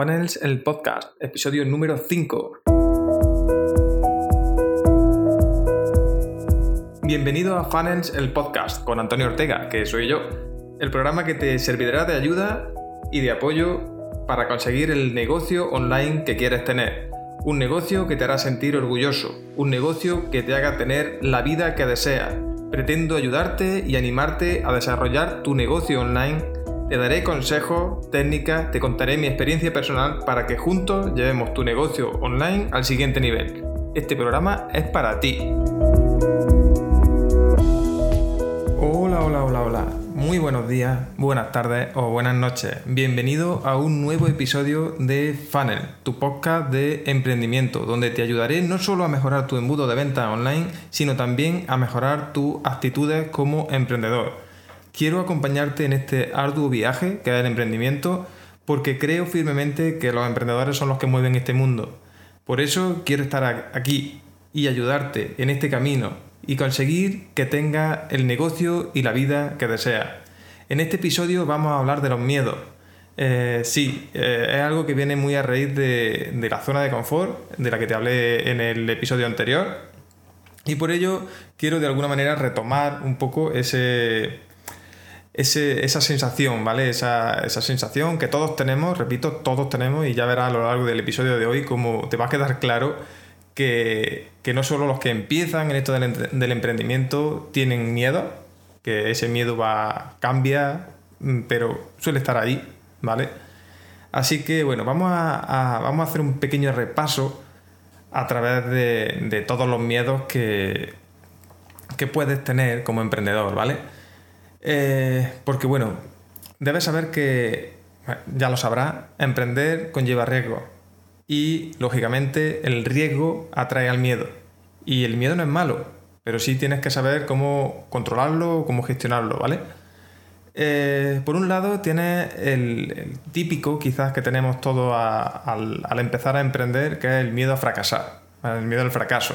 Funnels, el podcast, episodio número 5. Bienvenido a Funnels, el podcast, con Antonio Ortega, que soy yo, el programa que te servirá de ayuda y de apoyo para conseguir el negocio online que quieres tener. Un negocio que te hará sentir orgulloso, un negocio que te haga tener la vida que deseas. Pretendo ayudarte y animarte a desarrollar tu negocio online te daré consejos, técnicas, te contaré mi experiencia personal para que juntos llevemos tu negocio online al siguiente nivel. Este programa es para ti. Hola, hola, hola, hola. Muy buenos días, buenas tardes o buenas noches. Bienvenido a un nuevo episodio de Funnel, tu podcast de emprendimiento, donde te ayudaré no solo a mejorar tu embudo de venta online, sino también a mejorar tus actitudes como emprendedor quiero acompañarte en este arduo viaje que es el emprendimiento porque creo firmemente que los emprendedores son los que mueven este mundo. Por eso quiero estar aquí y ayudarte en este camino y conseguir que tengas el negocio y la vida que deseas. En este episodio vamos a hablar de los miedos. Eh, sí, eh, es algo que viene muy a raíz de la zona de confort, de la que te hablé en el episodio anterior. Y por ello quiero de alguna manera retomar un poco ese, esa sensación, ¿vale? Esa, sensación que todos tenemos, repito, todos tenemos, y ya verás a lo largo del episodio de hoy cómo te va a quedar claro que, no solo los que empiezan en esto del, emprendimiento tienen miedo, que ese miedo va cambia, mm, pero suele estar ahí, ¿vale? Así que bueno, vamos a, vamos a hacer un pequeño repaso a través de, de todos los miedos que, que puedes tener como emprendedor, ¿vale? Eh, porque bueno, debes saber que, ya lo sabrá, emprender conlleva riesgo. Y lógicamente el riesgo atrae al miedo. Y el miedo no es malo, pero sí tienes que saber cómo controlarlo, cómo gestionarlo, ¿vale? Eh, por un lado tienes el, típico quizás que tenemos todos al, empezar a emprender, que es el miedo a fracasar, el miedo al fracaso.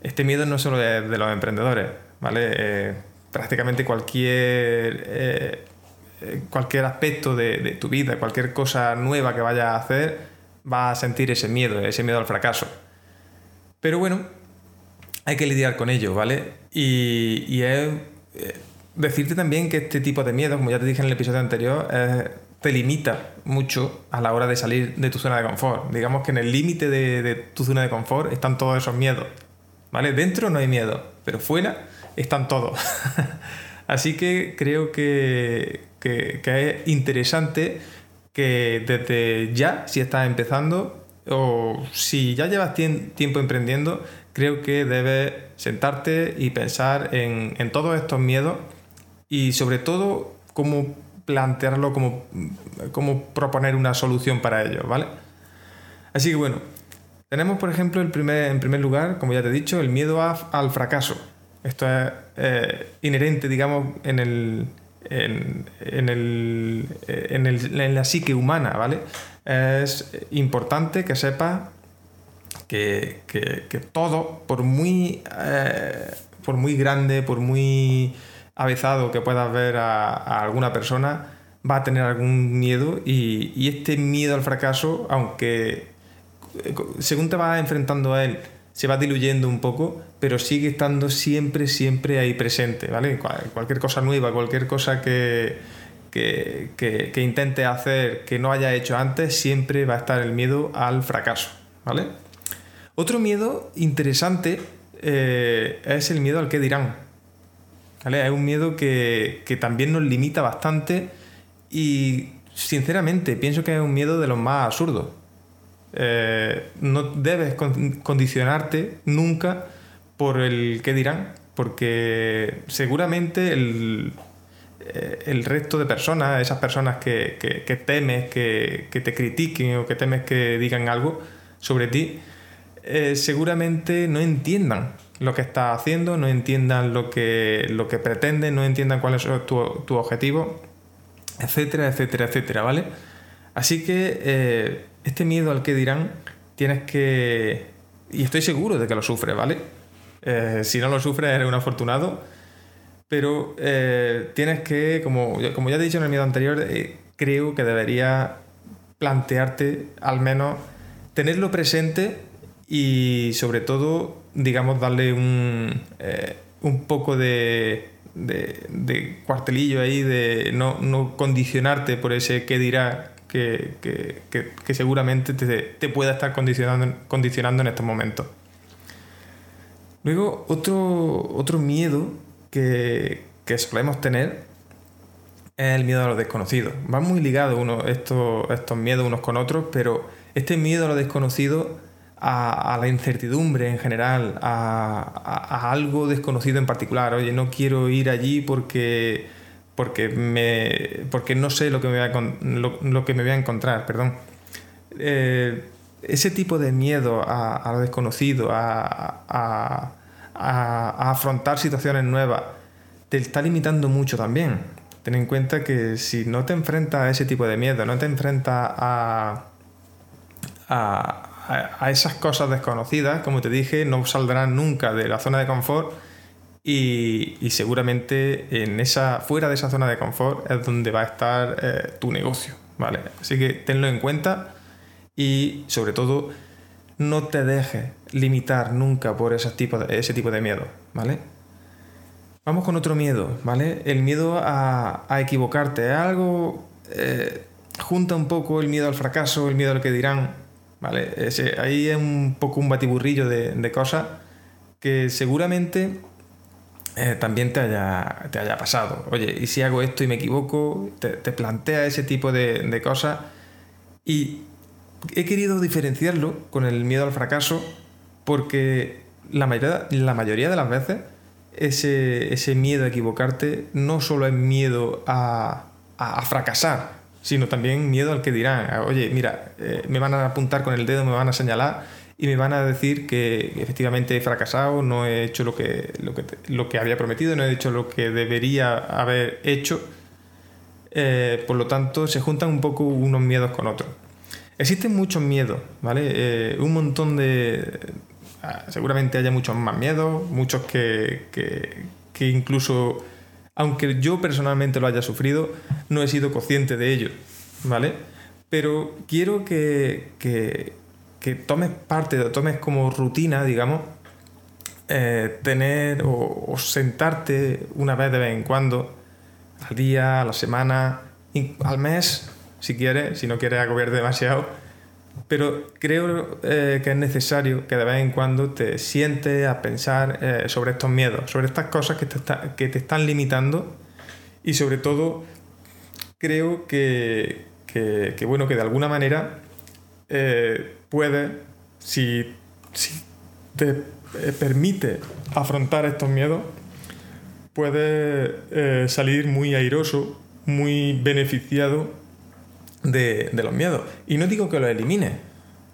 Este miedo no solo es de los emprendedores, ¿vale? Eh, prácticamente cualquier, eh, eh, cualquier aspecto de, tu vida, cualquier cosa nueva que vayas a hacer, va a sentir ese miedo, ese miedo al fracaso. Pero bueno, hay que lidiar con ello, ¿vale? Y, es eh, decirte también que este tipo de miedo, como ya te dije en el episodio anterior, te limita mucho a la hora de salir de tu zona de confort. Digamos que en el límite de, de tu zona de confort están todos esos miedos. ¿Vale? Dentro no hay miedo, pero fuera están todos. Así que creo que, es interesante que desde ya, si estás empezando o si ya llevas tiempo emprendiendo, creo que debes sentarte y pensar en, todos estos miedos y sobre todo cómo plantearlo, cómo, cómo proponer una solución para ellos, ¿vale? Así que bueno, tenemos por ejemplo el primer, en primer lugar, como ya te he dicho, el miedo al fracaso. Esto es eh, inherente, digamos, en el, en, el, en, el, en, la psique humana, ¿vale? Es importante que sepas que, que, todo, por muy, eh, por muy grande, por muy avezado que puedas ver a, alguna persona, va a tener algún miedo y, y, este miedo al fracaso, aunque según te vas enfrentando a él, se va diluyendo un poco, pero sigue estando siempre, siempre ahí presente, ¿vale? Cualquier cosa nueva, cualquier cosa que, que, intente hacer que no haya hecho antes, siempre va a estar el miedo al fracaso, ¿vale? Otro miedo interesante eh, es el miedo al que dirán, ¿vale? Es un miedo que, que también nos limita bastante y sinceramente pienso que es un miedo de los más absurdos. Eh, no debes condicionarte nunca por el qué dirán, porque seguramente el, eh, el resto de personas, esas personas que, temes que, te critiquen o que temes que digan algo sobre ti, eh, seguramente no entiendan lo que estás haciendo, no entiendan lo que, lo que no entiendan cuál es tu, tu objetivo, etcétera, etcétera, etcétera, ¿vale? Así que este miedo al que dirán, tienes que... Y estoy seguro de que lo sufres, ¿vale? Eh, si no lo sufres, eres un afortunado. Pero eh, tienes que, como, como ya te he dicho en el miedo anterior, eh, creo que debería plantearte al menos tenerlo presente y sobre todo, digamos, darle un, un poco de, de, cuartelillo ahí, de no, condicionarte por ese qué dirá que, seguramente te, pueda estar condicionando, condicionando en estos momentos. Luego, otro, otro miedo que, solemos tener es el miedo a lo desconocido. Va muy ligado uno, estos, estos miedos unos con otros, pero este miedo a lo desconocido a, la incertidumbre en general, a, algo desconocido en particular. Oye, no quiero ir allí porque, porque, me, porque no sé lo que me voy a, lo, que me voy a encontrar. Perdón. Eh, ese tipo de miedo a, lo desconocido, a, afrontar situaciones nuevas, te está limitando mucho también. Ten en cuenta que si no te enfrentas a ese tipo de miedo, no te enfrentas a, a, esas cosas desconocidas, como te dije, no saldrán nunca de la zona de confort y, seguramente en esa, fuera de esa zona de confort es donde va a estar eh, tu negocio, ¿vale? Así que tenlo en cuenta y sobre todo no te dejes limitar nunca por ese tipo de, ese tipo de miedo, ¿vale? Vamos con otro miedo, ¿vale? El miedo a, equivocarte. Algo eh, junta un poco el miedo al fracaso, el miedo al que dirán, ¿vale? ahí es un poco un batiburrillo de, cosas que seguramente eh, también te haya, te haya pasado. Oye, ¿y si hago esto y me equivoco? Te, plantea ese tipo de, cosas y he querido diferenciarlo con el miedo al fracaso porque la mayoría, la mayoría de las veces ese, ese, miedo a equivocarte no solo es miedo a, a fracasar, sino también miedo al que dirán, oye, mira, eh, me van a apuntar con el dedo, me van a señalar y me van a decir que efectivamente he fracasado, no he hecho lo que, lo que, lo que había prometido, no he hecho lo que debería haber hecho. Eh, por lo tanto, se juntan un poco unos miedos con otros. Existen muchos miedos, ¿vale? Eh, un montón de... Ah, seguramente haya muchos más miedos, muchos que, que, que incluso aunque yo personalmente lo haya sufrido, no he sido consciente de ello, ¿vale? Pero quiero que, tomes parte, tomes como rutina, digamos, eh, tener o, sentarte una vez de vez en cuando, al día, a la semana, al mes, si quieres, si no quieres agobiar demasiado, pero creo eh, que es necesario que de vez en cuando te sientes a pensar eh, sobre estos miedos, sobre estas cosas que te, que te están limitando. Y sobre todo creo que, bueno, que de alguna manera eh, puedes, si, si te permite afrontar estos miedos, puedes salir muy airoso, muy beneficiado de, los miedos. Y no digo que los elimine,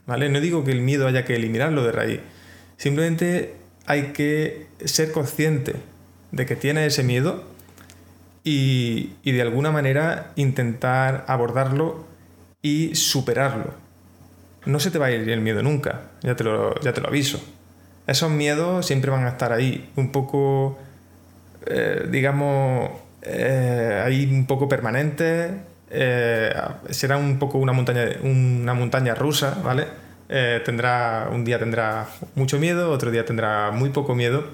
¿vale? No digo que el miedo haya que eliminarlo de raíz. Simplemente hay que ser consciente de que tienes ese miedo y, de alguna manera intentar abordarlo y superarlo. No se te va a ir el miedo nunca, ya te lo, ya te lo aviso. Esos miedos siempre van a estar ahí, un poco, eh, digamos, eh, ahí un poco permanentes, eh, será un poco una montaña, una montaña rusa, ¿vale? Tendrá, un día tendrá mucho miedo, otro día tendrá muy poco miedo,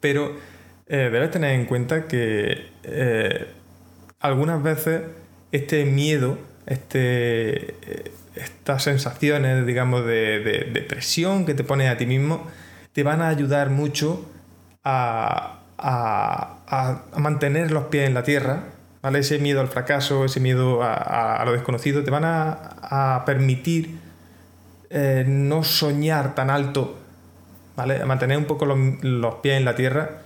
pero debes tener en cuenta que algunas veces este miedo, este, estas sensaciones, digamos, de, de, presión que te pones a ti mismo, te van a ayudar mucho a, a mantener los pies en la tierra ese miedo al fracaso, ese miedo a, lo desconocido, te van a, permitir eh, no soñar tan alto, ¿vale? A mantener un poco los, pies en la tierra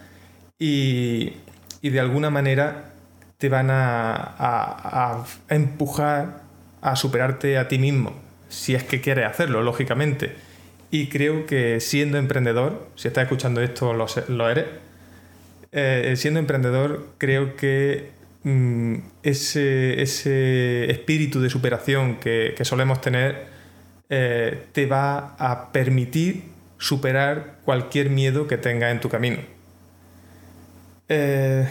y, de alguna manera te van a, empujar a superarte a ti mismo, si es que quieres hacerlo, lógicamente. Y creo que siendo emprendedor, si estás escuchando esto lo, eres, eh, siendo emprendedor creo que Mm, ese, ese, espíritu de superación que, solemos tener eh, te va a permitir superar cualquier miedo que tengas en tu camino. Eh,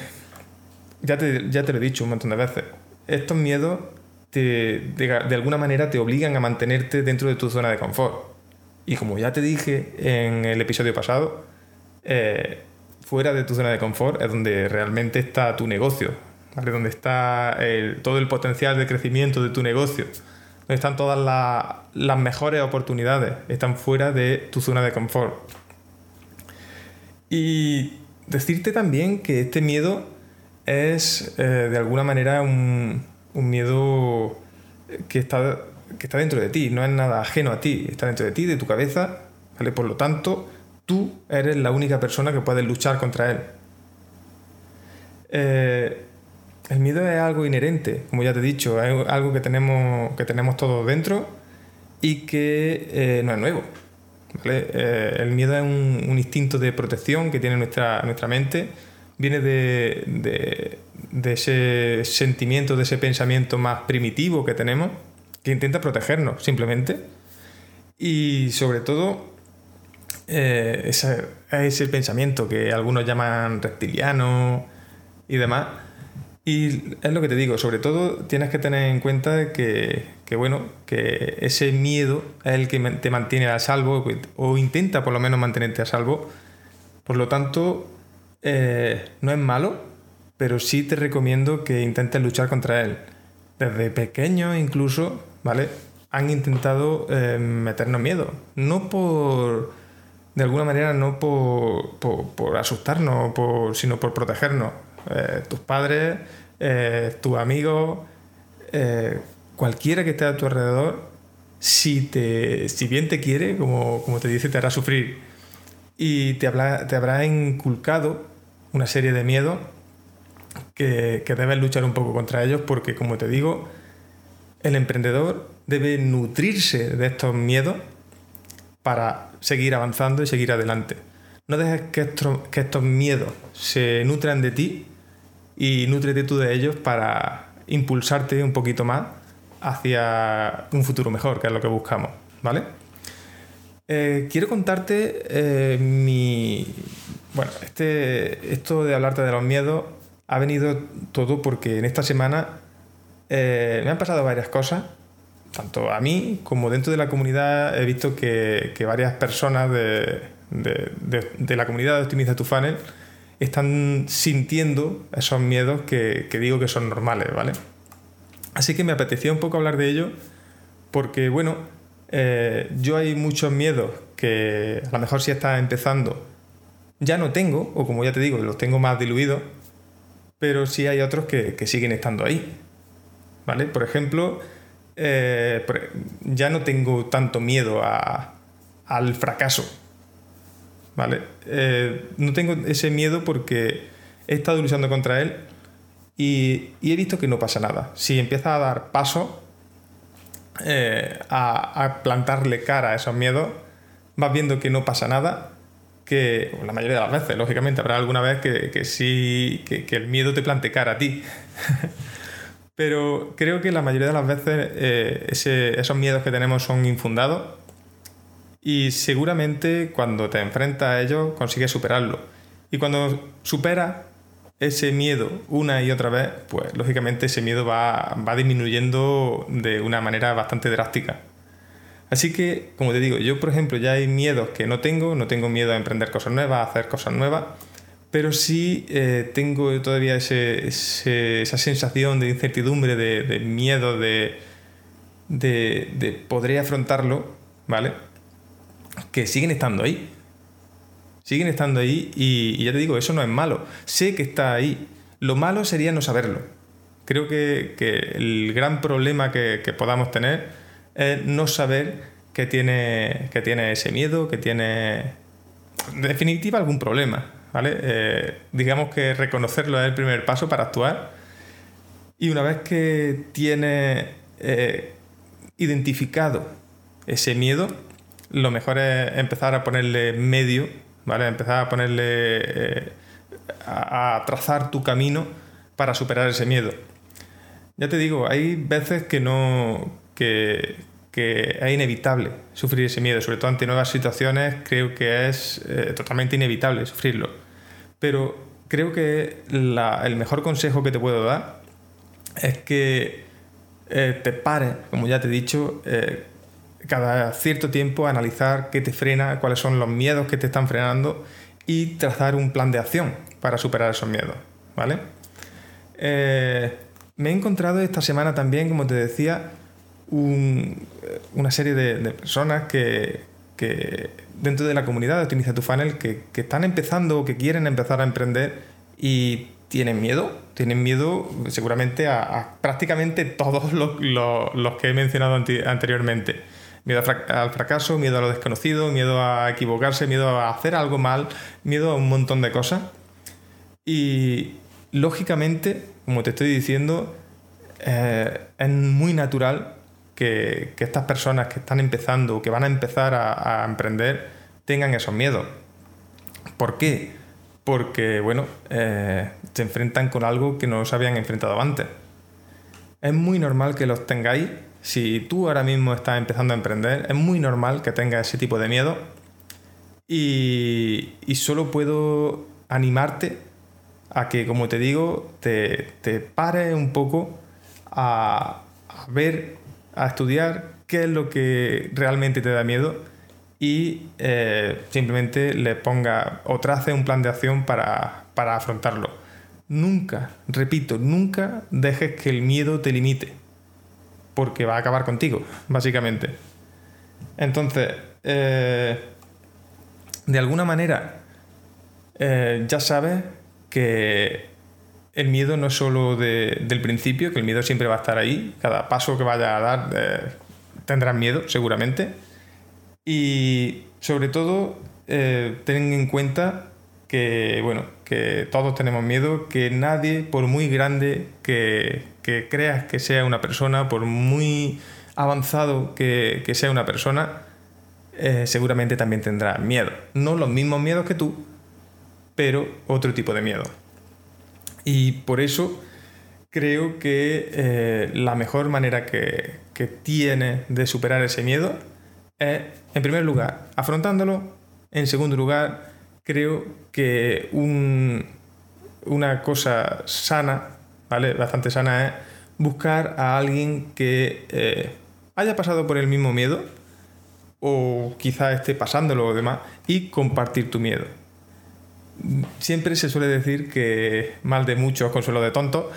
ya, te, ya te lo he dicho un montón de veces. Estos miedos de, alguna manera te obligan a mantenerte dentro de tu zona de confort. Y como ya te dije en el episodio pasado, eh, fuera de tu zona de confort es donde realmente está tu negocio, donde está todo el potencial de crecimiento de tu negocio, donde están todas las mejores oportunidades, están fuera de tu zona de confort. Y decirte también que este miedo es eh, de alguna manera un, miedo que está, que está dentro de ti, no es nada ajeno a ti, está dentro de ti, de tu cabeza, ¿vale? Por lo tanto, tú eres la única persona que puede luchar contra él. Eh, el miedo es algo inherente, como ya te he dicho, es algo que tenemos, que tenemos todos dentro y que eh, no es nuevo. Eh, el miedo es un, instinto de protección que tiene nuestra, nuestra mente, viene de, ese sentimiento, de ese pensamiento más primitivo que tenemos, que intenta protegernos simplemente. Y sobre todo, eh, ese, ese pensamiento que algunos llaman reptiliano y demás. Y es lo que te digo, sobre todo tienes que tener en cuenta que, que, bueno, que ese miedo es el que te mantiene a salvo o intenta por lo menos mantenerte a salvo. Por lo tanto, eh, no es malo, pero sí te recomiendo que intentes luchar contra él. Desde pequeño incluso, ¿vale? Han intentado eh, meternos miedo. No por, de alguna manera, no por, por, asustarnos, por, sino por protegernos. Eh, tus padres, tus amigos, cualquiera que esté a tu alrededor, si, te, si bien te quiere, como, como te dice, te hará sufrir. Y te, te habrá inculcado una serie de miedos que, que debes luchar un poco contra ellos porque, como te digo, el emprendedor debe nutrirse de estos miedos para seguir avanzando y seguir adelante. No dejes que estos, que estos miedos se nutran de ti y nutrete tú de ellos para impulsarte un poquito más hacia un futuro mejor, que es lo que buscamos, ¿vale? Eh, quiero contarte eh, mi... Bueno, este, esto de hablarte de los miedos ha venido todo porque en esta semana eh, me han pasado varias cosas, tanto a mí como dentro de la comunidad he visto que, varias personas de, la comunidad de Optimiza tu Funnel están sintiendo esos miedos que, que digo que son normales, ¿vale? Así que me apetecía un poco hablar de ello porque, bueno, eh, yo hay muchos miedos que a lo mejor si estás empezando ya no tengo, o como ya te digo, los tengo más diluidos, pero sí hay otros que, siguen estando ahí. ¿Vale? Por ejemplo, eh, ya no tengo tanto miedo al fracaso. ¿Vale? Eh, no tengo ese miedo porque he estado luchando contra él y, he visto que no pasa nada. Si empieza a dar paso eh, a, plantarle cara a esos miedos, vas viendo que no pasa nada, que la mayoría de las veces, lógicamente, habrá alguna vez que, sí, que, el miedo te plante cara a ti. Pero creo que la mayoría de las veces eh, esos miedos que tenemos son infundados y seguramente cuando te enfrentas a ellos consigues superarlo. Y cuando superas ese miedo una y otra vez, pues lógicamente ese miedo va, disminuyendo de una manera bastante drástica. Así que, como te digo, yo por ejemplo ya hay miedos que no tengo, no tengo miedo a emprender cosas nuevas, a hacer cosas nuevas, pero sí eh, tengo todavía esa sensación de incertidumbre, de, miedo, de, de, de podré afrontarlo, ¿vale? Que siguen estando ahí siguen estando ahí y, ya te digo, eso no es malo. Sé que está ahí. Lo malo sería no saberlo. Creo que, el gran problema que, podamos tener es no saber que tiene, que tiene ese miedo, que tiene, en definitiva, algún problema. ¿vale? Eh, digamos que reconocerlo es el primer paso para actuar. Y una vez que tiene eh, identificado ese miedo, lo mejor es empezar a ponerle medio ¿vale? Empezar a ponerle, eh, a, trazar tu camino para superar ese miedo. Ya te digo, hay veces que no, que, es inevitable sufrir ese miedo, sobre todo ante nuevas situaciones, creo que es eh, totalmente inevitable sufrirlo. Pero creo que el mejor consejo que te puedo dar es que eh, te pares, como ya te he dicho, eh, cada cierto tiempo a analizar qué te frena, cuáles son los miedos que te están frenando y trazar un plan de acción para superar esos miedos, ¿vale? Me he encontrado esta semana también, como te decía, una serie de, personas que, dentro de la comunidad de Optimiza tu Funnel que, están empezando o que quieren empezar a emprender y tienen miedo, tienen miedo seguramente a, prácticamente todos los, que he mencionado anteriormente. Miedo al fracaso, miedo a lo desconocido, miedo a equivocarse, miedo a hacer algo mal, miedo a un montón de cosas. Y lógicamente, como te estoy diciendo, eh, es muy natural que, estas personas que están empezando, que van a empezar a, emprender, tengan esos miedos. ¿Por qué? Porque, bueno, eh, se enfrentan con algo que no se habían enfrentado antes. Es muy normal que los tengáis. Si tú ahora mismo estás empezando a emprender, es muy normal que tengas ese tipo de miedo. Y, solo puedo animarte a que, como te digo, te, te un poco a ver a estudiar qué es lo que realmente te da miedo y eh, simplemente le ponga o trace un plan de acción para, afrontarlo. Nunca, repito, nunca dejes que el miedo te limite, porque va a acabar contigo, básicamente. Entonces, eh, de alguna manera, eh, ya sabes que el miedo no es solo del principio, que el miedo siempre va a estar ahí, cada paso que vaya a dar eh, tendrás miedo, seguramente. Y sobre todo, eh, ten en cuenta que, bueno, que todos tenemos miedo, que nadie, por muy grande que, creas que sea una persona, por muy avanzado que, sea una persona, eh, seguramente también tendrá miedo. No los mismos miedos que tú, pero otro tipo de miedo. Y por eso creo que eh, la mejor manera que, que tiene de superar ese miedo es, en primer lugar, afrontándolo. En segundo lugar, creo que una cosa sana, ¿vale? Bastante sana es buscar a alguien que eh, haya pasado por el mismo miedo o quizá esté pasándolo o demás y compartir tu miedo siempre se suele decir que mal de muchos consuelo de tonto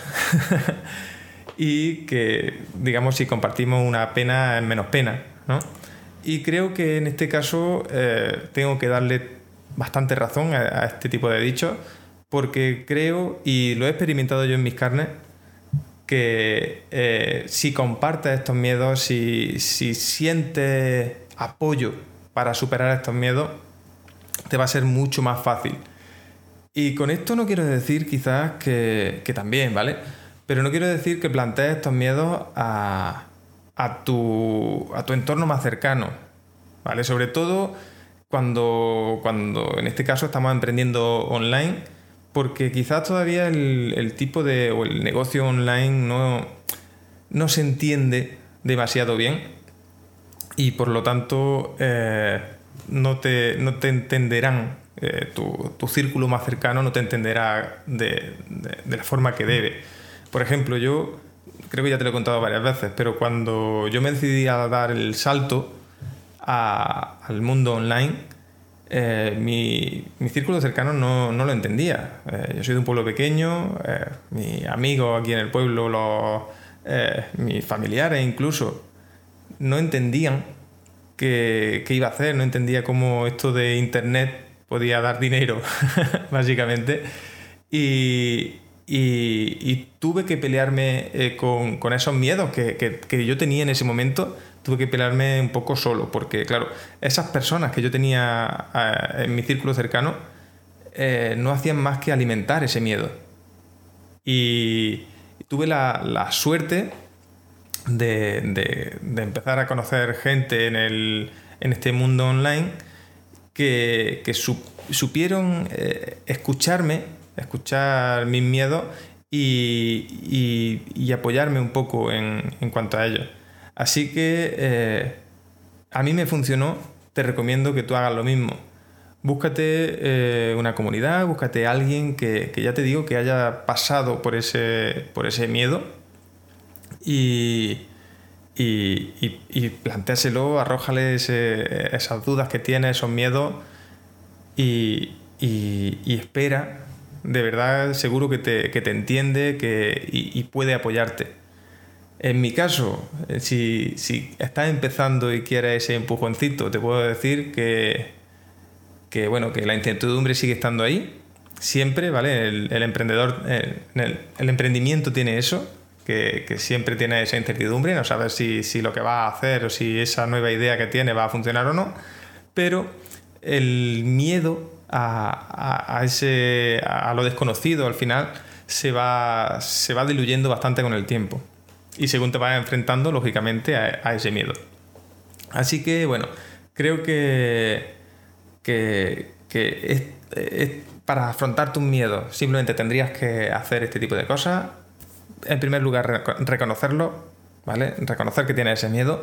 y que, digamos, si compartimos una pena es menos pena, ¿no? Y creo que en este caso eh, tengo que darle bastante razón a, este tipo de dichos porque creo, y lo he experimentado yo en mis carnes, que eh, si compartes estos miedos, si, si sientes apoyo para superar estos miedos, te va a ser mucho más fácil y con esto no quiero decir quizás que, también, ¿vale? Pero no quiero decir que plantees estos miedos a, tu, a tu entorno más cercano, ¿vale? Sobre todo cuando, cuando en este caso estamos emprendiendo online, porque quizás todavía el, tipo de, o el negocio online no, no se entiende demasiado bien y por lo tanto eh, no, te, no te entenderán eh, tu, círculo más cercano no te entenderá de, la forma que debe. Por ejemplo, yo creo que ya te lo he contado varias veces, pero cuando yo me decidí a dar el salto al mundo online, eh, mi, círculo cercano no, lo entendía. Eh, yo soy de un pueblo pequeño, mis amigos aquí en el pueblo, los, mis familiares incluso, no entendían qué, qué, iba a hacer, no entendía cómo esto de Internet podía dar dinero, básicamente. Y, tuve que pelearme eh, con, esos miedos que, yo tenía en ese momento, tuve que pelearme un poco solo, porque claro, esas personas que yo tenía en mi círculo cercano eh, no hacían más que alimentar ese miedo. Y tuve la, suerte de, empezar a conocer gente en, en este mundo online que, supieron eh, escucharme, escuchar mis miedos y, apoyarme un poco en, cuanto a ellos. Así que eh, a mí me funcionó, te recomiendo que tú hagas lo mismo. Búscate eh, una comunidad, búscate a alguien que, ya te digo que haya pasado por ese, por ese miedo y, y, y, y plantéaselo, arrójale esas dudas que tiene, esos miedos y, espera, de verdad seguro que te, que te entiende que, y, puede apoyarte. En mi caso, eh, si, si, estás empezando y quieres ese empujoncito, te puedo decir que, que, bueno, que la incertidumbre sigue estando ahí, siempre, ¿vale? El, emprendedor, el, el, emprendimiento tiene eso, que, siempre tiene esa incertidumbre, no sabes si, si, lo que va a hacer o si esa nueva idea que tiene va a funcionar o no, pero el miedo a, a, ese, a lo desconocido al final se va, se va diluyendo bastante con el tiempo. Y según te vas enfrentando, lógicamente, a, ese miedo. Así que, bueno, creo que, que, que es, para afrontar tus miedos simplemente tendrías que hacer este tipo de cosas en primer lugar, reconocerlo, ¿vale? Reconocer que tienes ese miedo.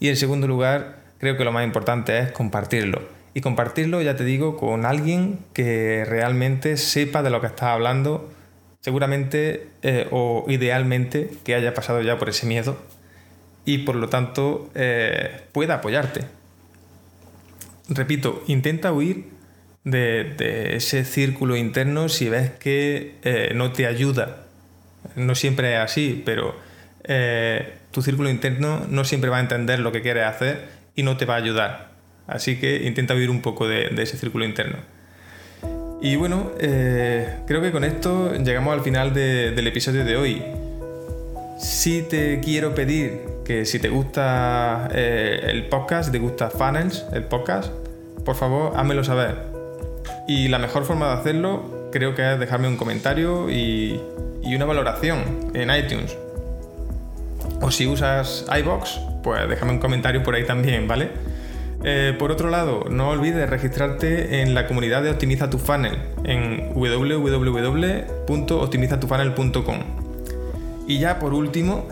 Y en segundo lugar, creo que lo más importante es compartirlo. Y compartirlo, ya te digo, con alguien que realmente sepa de lo que estás hablando, seguramente eh, o idealmente que haya pasado ya por ese miedo y por lo tanto eh, pueda apoyarte. Repito, intenta huir de, ese círculo interno si ves que eh, no te ayuda no siempre es así, pero eh, tu círculo interno no siempre va a entender lo que quieres hacer y no te va a ayudar. Así que intenta vivir un poco de, ese círculo interno. Y bueno, eh, creo que con esto llegamos al final del episodio de hoy. Sí te quiero pedir que si te gusta eh, el podcast, si te gusta Funnels, el podcast, por favor, házmelo saber. Y la mejor forma de hacerlo creo que es dejarme un comentario y, una valoración en iTunes. O si usas iBox, pues déjame un comentario por ahí también, ¿vale? Eh, por otro lado, no olvides registrarte en la comunidad de Optimiza tu Funnel en www.optimizatufunnel.com. Y ya por último,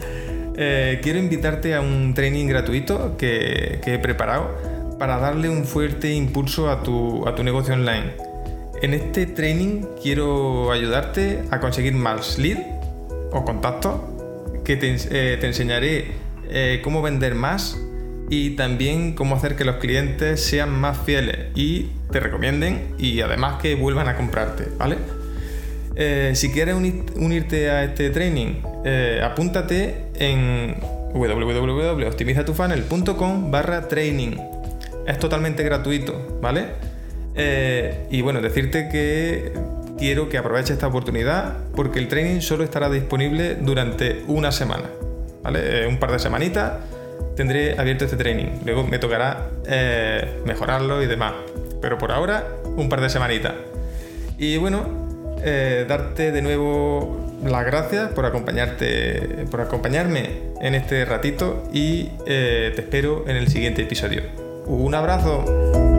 eh, quiero invitarte a un training gratuito que, he preparado para darle un fuerte impulso a tu, a tu negocio online. En este training quiero ayudarte a conseguir más lead o contactos, que te, eh, enseñaré eh, cómo vender más y también cómo hacer que los clientes sean más fieles y te recomienden y además que vuelvan a comprarte, ¿vale? Eh, si quieres unirte a este training, apúntate en www.optimizatufunnel.com barra training. Es totalmente gratuito, ¿vale? Eh, y bueno, decirte que quiero que aproveches esta oportunidad porque el training solo estará disponible durante una semana. ¿Vale? Eh, un par de semanitas tendré abierto este training. Luego me tocará eh, mejorarlo y demás. Pero por ahora, un par de semanitas. Y bueno, darte de nuevo las gracias por acompañarte, por acompañarme en este ratito y te espero en el siguiente episodio. Un abrazo.